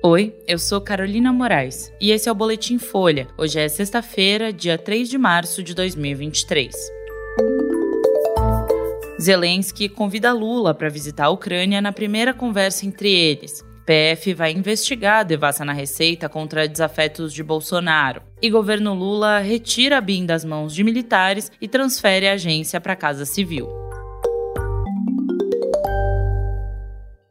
Oi, eu sou Carolina Moraes e esse é o Boletim Folha. Hoje é sexta-feira, dia 3 de março de 2023. Zelensky convida Lula para visitar a Ucrânia na primeira conversa entre eles. PF vai investigar a devassa na Receita contra desafetos de Bolsonaro. E governo Lula retira a BIM das mãos de militares e transfere a agência para a Casa Civil.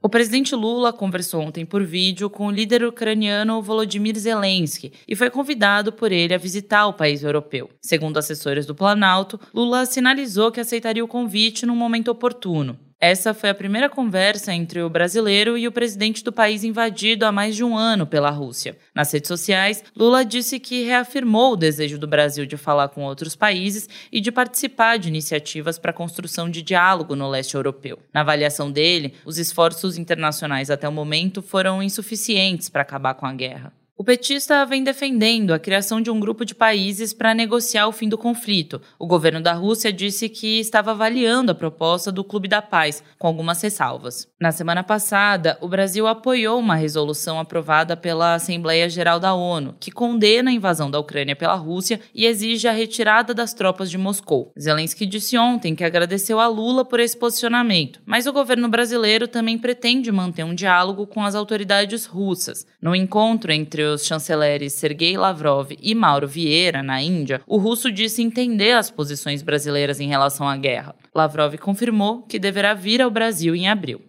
O presidente Lula conversou ontem por vídeo com o líder ucraniano Volodymyr Zelensky e foi convidado por ele a visitar o país europeu. Segundo assessores do Planalto, Lula sinalizou que aceitaria o convite num momento oportuno. Essa foi a primeira conversa entre o brasileiro e o presidente do país invadido há mais de um ano pela Rússia. Nas redes sociais, Lula disse que reafirmou o desejo do Brasil de falar com outros países e de participar de iniciativas para a construção de diálogo no leste europeu. Na avaliação dele, os esforços internacionais até o momento foram insuficientes para acabar com a guerra. O petista vem defendendo a criação de um grupo de países para negociar o fim do conflito. O governo da Rússia disse que estava avaliando a proposta do Clube da Paz, com algumas ressalvas. Na semana passada, o Brasil apoiou uma resolução aprovada pela Assembleia Geral da ONU, que condena a invasão da Ucrânia pela Rússia e exige a retirada das tropas de Moscou. Zelensky disse ontem que agradeceu a Lula por esse posicionamento, mas o governo brasileiro também pretende manter um diálogo com as autoridades russas. No encontro entre os chanceleres Sergei Lavrov e Mauro Vieira, na Índia, o russo disse entender as posições brasileiras em relação à guerra. Lavrov confirmou que deverá vir ao Brasil em abril.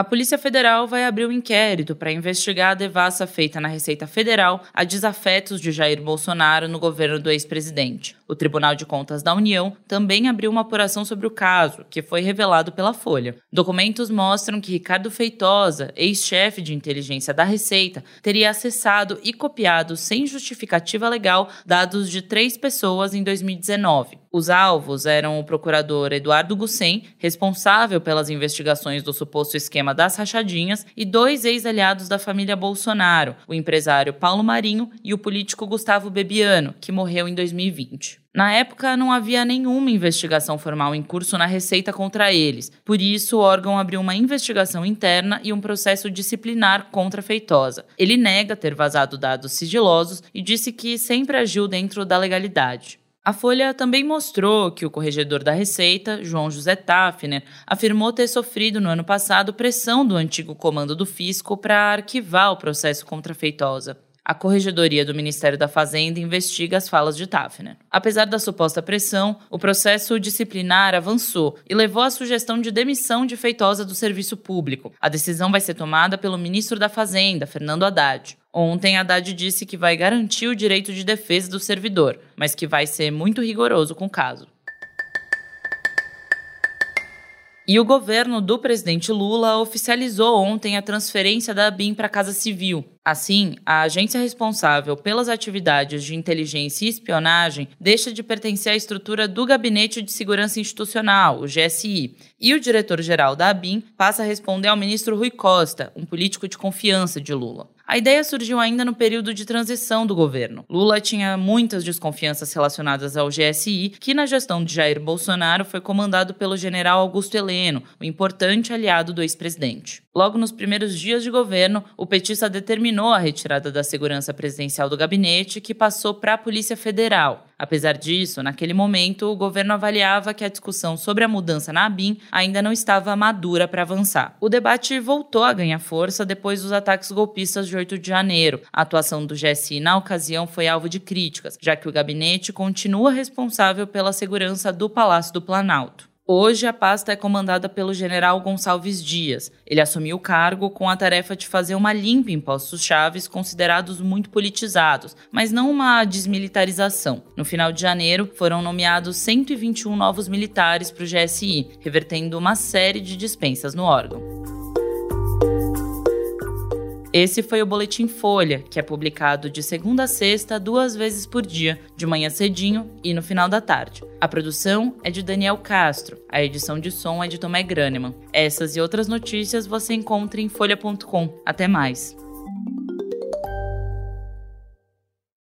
A Polícia Federal vai abrir um inquérito para investigar a devassa feita na Receita Federal a desafetos de Jair Bolsonaro no governo do ex-presidente. O Tribunal de Contas da União também abriu uma apuração sobre o caso, que foi revelado pela Folha. Documentos mostram que Ricardo Feitosa, ex-chefe de inteligência da Receita, teria acessado e copiado sem justificativa legal dados de três pessoas em 2019. Os alvos eram o procurador Eduardo Gussen, responsável pelas investigações do suposto esquema das rachadinhas, e dois ex-aliados da família Bolsonaro, o empresário Paulo Marinho e o político Gustavo Bebiano, que morreu em 2020. Na época, não havia nenhuma investigação formal em curso na Receita contra eles, por isso o órgão abriu uma investigação interna e um processo disciplinar contra Feitosa. Ele nega ter vazado dados sigilosos e disse que sempre agiu dentro da legalidade. A Folha também mostrou que o corregedor da Receita, João José Tafner, afirmou ter sofrido no ano passado pressão do antigo comando do fisco para arquivar o processo contra Feitosa. A Corregedoria do Ministério da Fazenda investiga as falas de Tafner. Apesar da suposta pressão, o processo disciplinar avançou e levou à sugestão de demissão de Feitosa do serviço público. A decisão vai ser tomada pelo ministro da Fazenda, Fernando Haddad. Ontem, Haddad disse que vai garantir o direito de defesa do servidor, mas que vai ser muito rigoroso com o caso. E o governo do presidente Lula oficializou ontem a transferência da ABIN para a Casa Civil. Assim, a agência responsável pelas atividades de inteligência e espionagem deixa de pertencer à estrutura do Gabinete de Segurança Institucional, o GSI, e o diretor-geral da ABIN passa a responder ao ministro Rui Costa, um político de confiança de Lula. A ideia surgiu ainda no período de transição do governo. Lula tinha muitas desconfianças relacionadas ao GSI, que na gestão de Jair Bolsonaro foi comandado pelo general Augusto Heleno, o importante aliado do ex-presidente. Logo nos primeiros dias de governo, o petista determinou a retirada da segurança presidencial do gabinete, que passou para a Polícia Federal. Apesar disso, naquele momento, o governo avaliava que a discussão sobre a mudança na ABIN ainda não estava madura para avançar. O debate voltou a ganhar força depois dos ataques golpistas de 8 de janeiro. A atuação do GSI na ocasião foi alvo de críticas, já que o gabinete continua responsável pela segurança do Palácio do Planalto. Hoje, a pasta é comandada pelo general Gonçalves Dias. Ele assumiu o cargo com a tarefa de fazer uma limpa em postos chaves considerados muito politizados, mas não uma desmilitarização. No final de janeiro, foram nomeados 121 novos militares para o GSI, revertendo uma série de dispensas no órgão. Esse foi o Boletim Folha, que é publicado de segunda a sexta, duas vezes por dia, de manhã cedinho e no final da tarde. A produção é de Daniel Castro, a edição de som é de Tomé Graneman. Essas e outras notícias você encontra em folha.com. Até mais!